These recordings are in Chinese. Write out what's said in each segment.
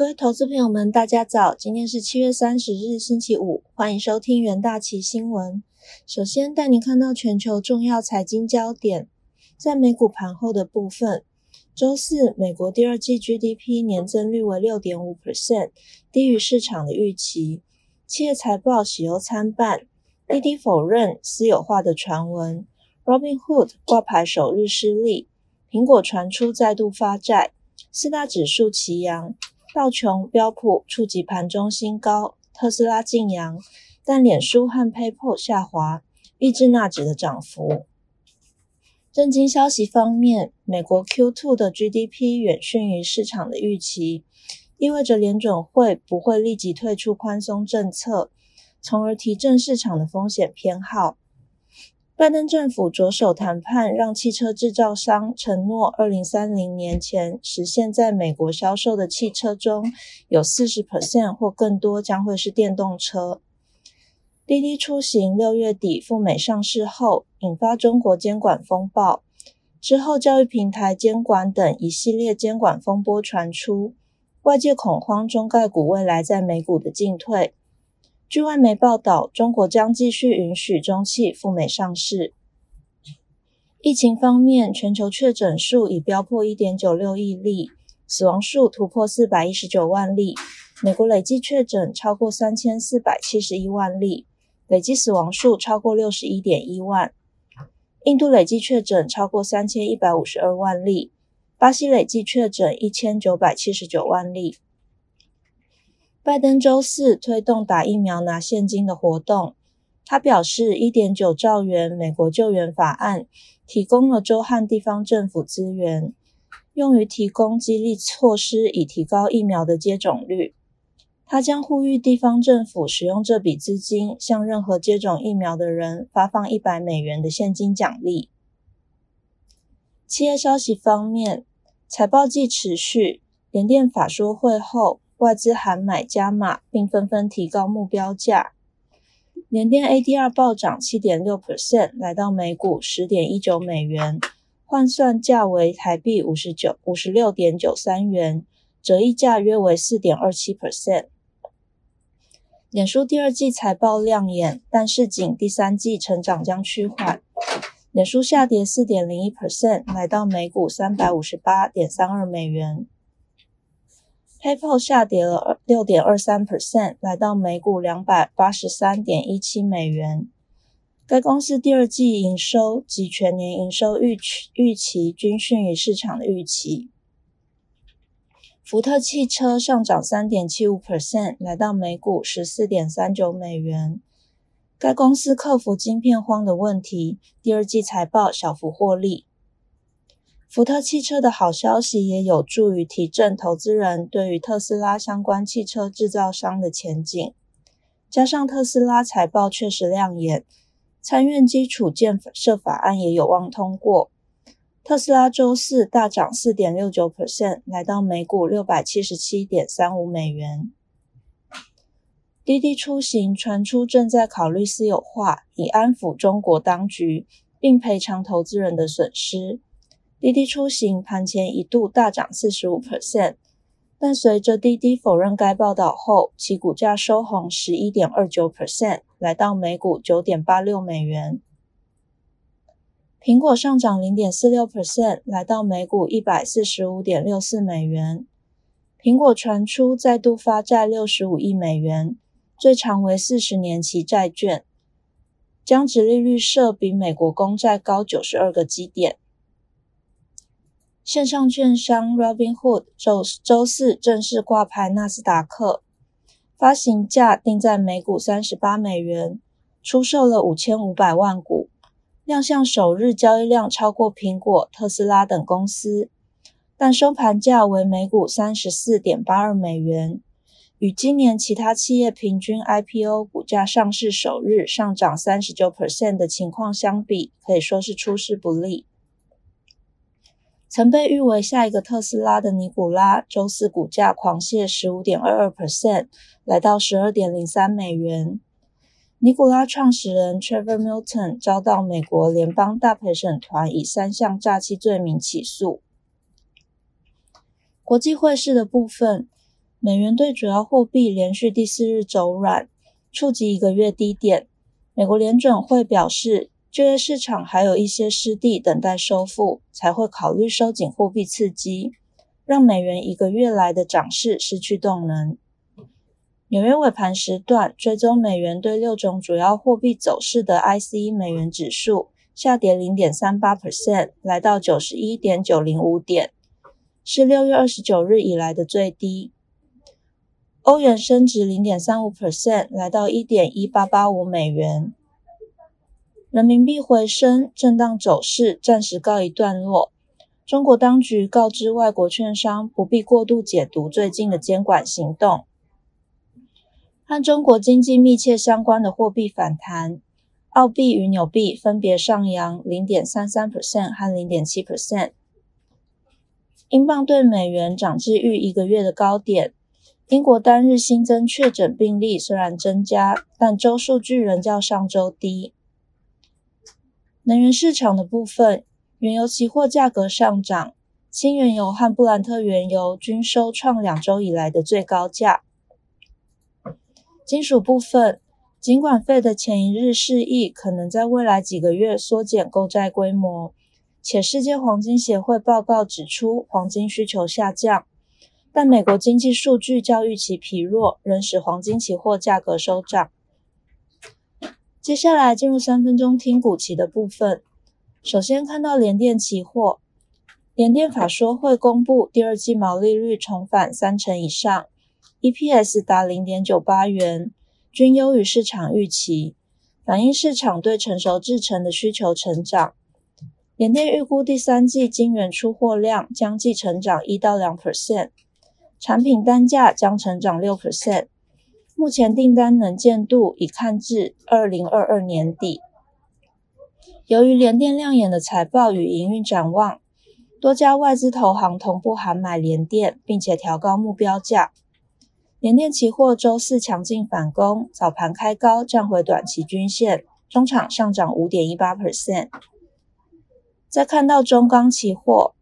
各位投资朋友们，大家早！今天是七月三十日，星期五，欢迎收听元大旗新闻。首先带您看到全球重要财经焦点，在美股盘后的部分，周四美国第二季 GDP 年增率为六点五 percent，低于市场的预期。企业财报喜忧参半，滴滴否认私有化的传闻，Robinhood 挂牌首日失利，苹果传出再度发债，四大指数齐扬。道琼、标普触及盘中新高，特斯拉晋阳，但脸书和 PayPal 下滑，抑制纳指的涨幅。震惊消息方面，美国 Q2 的 GDP 远逊于市场的预期，意味着联准会不会立即退出宽松政策，从而提振市场的风险偏好。拜登政府着手谈判，让汽车制造商承诺，二零三零年前实现在美国销售的汽车中有四十 percent 或更多将会是电动车。滴滴出行六月底赴美上市后，引发中国监管风暴，之后教育平台监管等一系列监管风波传出，外界恐慌中概股未来在美股的进退。据外媒报道，中国将继续允许中汽赴美上市。疫情方面，全球确诊数已飙破一点九六亿例，死亡数突破四百一十九万例。美国累计确诊超过三千四百七十一万例，累计死亡数超过六十一点一万。印度累计确诊超过三千一百五十二万例，巴西累计确诊一千九百七十九万例。拜登周四推动打疫苗拿现金的活动。他表示，一点九兆元美国救援法案提供了州和地方政府资源，用于提供激励措施，以提高疫苗的接种率。他将呼吁地方政府使用这笔资金，向任何接种疫苗的人发放一百美元的现金奖励。企业消息方面，财报季持续，联电法说会后。外资喊买加码，并纷纷提高目标价。联电 ADR 暴涨七点六 percent，来到每股十点一九美元，换算价为台币五十九五十六点九三元，折溢价约为四点二七 percent。脸书第二季财报亮眼，但是仅第三季成长将趋缓。脸书下跌四点零一 percent，来到每股三百五十八点三二美元。PayPal 下跌了六点二三 percent，来到每股两百八十三点一七美元。该公司第二季营收及全年营收预期预期均逊于市场的预期。福特汽车上涨三点七五 percent，来到每股十四点三九美元。该公司克服晶片荒的问题，第二季财报小幅获利。福特汽车的好消息也有助于提振投资人对于特斯拉相关汽车制造商的前景，加上特斯拉财报确实亮眼，参院基础建设法案也有望通过。特斯拉周四大涨四点六九 percent，来到每股六百七十七点三五美元。滴滴出行传出正在考虑私有化，以安抚中国当局，并赔偿投资人的损失。滴滴出行盘前一度大涨四十五 percent，但随着滴滴否认该报道后，其股价收红十一点二九 percent，来到每股九点八六美元。苹果上涨零点四六 percent，来到每股一百四十五点六四美元。苹果传出再度发债六十五亿美元，最长为四十年期债券，将值利率设比美国公债高九十二个基点。线上券商 Robinhood 周周四正式挂牌纳斯达克，发行价定在每股三十八美元，出售了五千五百万股，亮相首日交易量超过苹果、特斯拉等公司，但收盘价为每股三十四点八二美元，与今年其他企业平均 IPO 股价上市首日上涨三十九 percent 的情况相比，可以说是出师不利。曾被誉为下一个特斯拉的尼古拉，周四股价狂泻十五点二二 percent，来到十二点零三美元。尼古拉创始人 Trevor Milton 遭到美国联邦大陪审团以三项诈欺罪名起诉。国际汇市的部分，美元对主要货币连续第四日走软，触及一个月低点。美国联准会表示，就业市场还有一些失地等待收复，才会考虑收紧货币刺激，让美元一个月来的涨势失去动能。纽约尾盘时段，追踪美元对六种主要货币走势的 ICE 美元指数下跌零点三八 percent，来到九十一点九零五点，是六月二十九日以来的最低。欧元升值零点三五 percent，来到一点一八八五美元。人民币回升，震荡走势暂时告一段落。中国当局告知外国券商不必过度解读最近的监管行动。和中国经济密切相关的货币反弹，澳币与纽币分别上扬零点三三 percent 和零点七 percent。英镑对美元涨至逾一个月的高点。英国单日新增确诊病例虽然增加，但周数据仍较上周低。能源市场的部分，原油期货价格上涨，轻原油和布兰特原油均收创两周以来的最高价。金属部分，尽管费的前一日示意可能在未来几个月缩减购债规模，且世界黄金协会报告指出黄金需求下降，但美国经济数据较预期疲弱，仍使黄金期货价格收涨。接下来进入三分钟听股期的部分，首先看到联电期货，联电法说会公布第二季毛利率重返三成以上。EPS 达零点九八元，均优于市场预期，反映市场对成熟制程的需求成长。联电预估第三季晶圆出货量将季成长一到两 percent，产品单价将成长六 percent。目前订单能见度已看至二零二二年底。由于联电亮眼的财报与营运展望，多家外资投行同步喊买联电，并且调高目标价。联电期货周四强劲反攻，早盘开高，站回短期均线，中场上涨五点一八 percent。再看到中钢期货，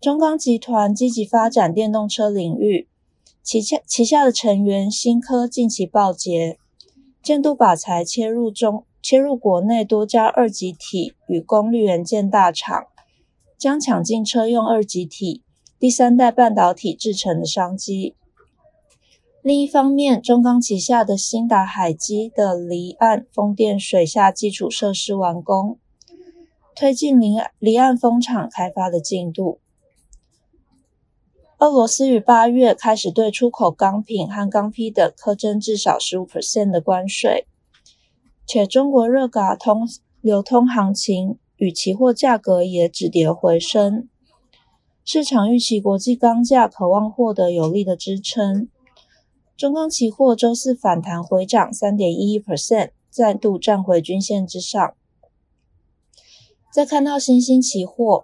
中钢集团积极发展电动车领域，旗下旗下的成员新科近期报捷，建度靶材切入中切入国内多家二极体与功率元件大厂，将抢进车用二极体、第三代半导体制成的商机。另一方面，中钢旗下的新达海基的离岸风电水下基础设施完工，推进离离岸风场开发的进度。俄罗斯于八月开始对出口钢品和钢坯等苛征至少十五 percent 的关税，且中国热轧通流通行情与期货价格也止跌回升，市场预期国际钢价渴望获得有力的支撑。中钢期货周四反弹回涨三点一一 percent，再度站回均线之上。再看到新兴期货，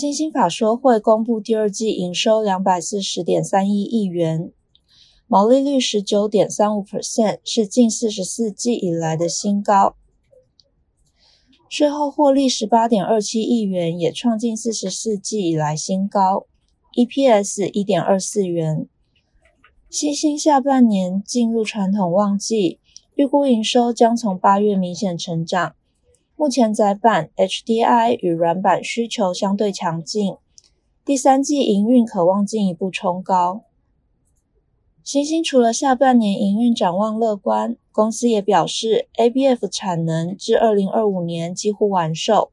新兴法说会公布第二季营收两百四十点三一亿元，毛利率十九点三五 percent，是近四十四季以来的新高。税后获利十八点二七亿元，也创近四十四季以来新高。EPS 一点二四元。新兴下半年进入传统旺季，预估营收将从八月明显成长。目前窄板、HDI 与软板需求相对强劲，第三季营运可望进一步冲高。新兴除了下半年营运展望乐观，公司也表示 ABF 产能至二零二五年几乎完售。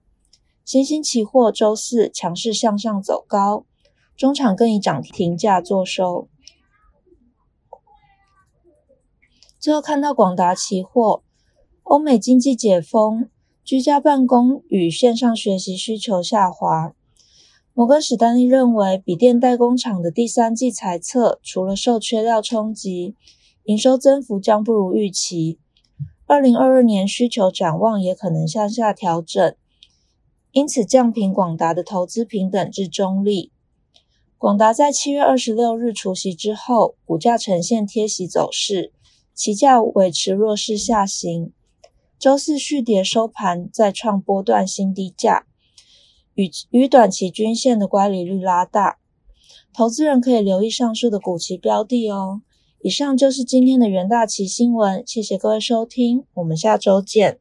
新兴期货周四强势向上走高，中场更以涨停价作收。最后看到广达期货，欧美经济解封，居家办公与线上学习需求下滑。摩根史丹利认为，笔电代工厂的第三季财测除了受缺料冲击，营收增幅将不如预期。二零二二年需求展望也可能向下调整，因此降评广达的投资平等至中立。广达在七月二十六日除夕之后，股价呈现贴息走势。期价维持弱势下行，周四续跌收盘，再创波段新低价，与与短期均线的乖离率拉大。投资人可以留意上述的股期标的哦。以上就是今天的元大旗新闻，谢谢各位收听，我们下周见。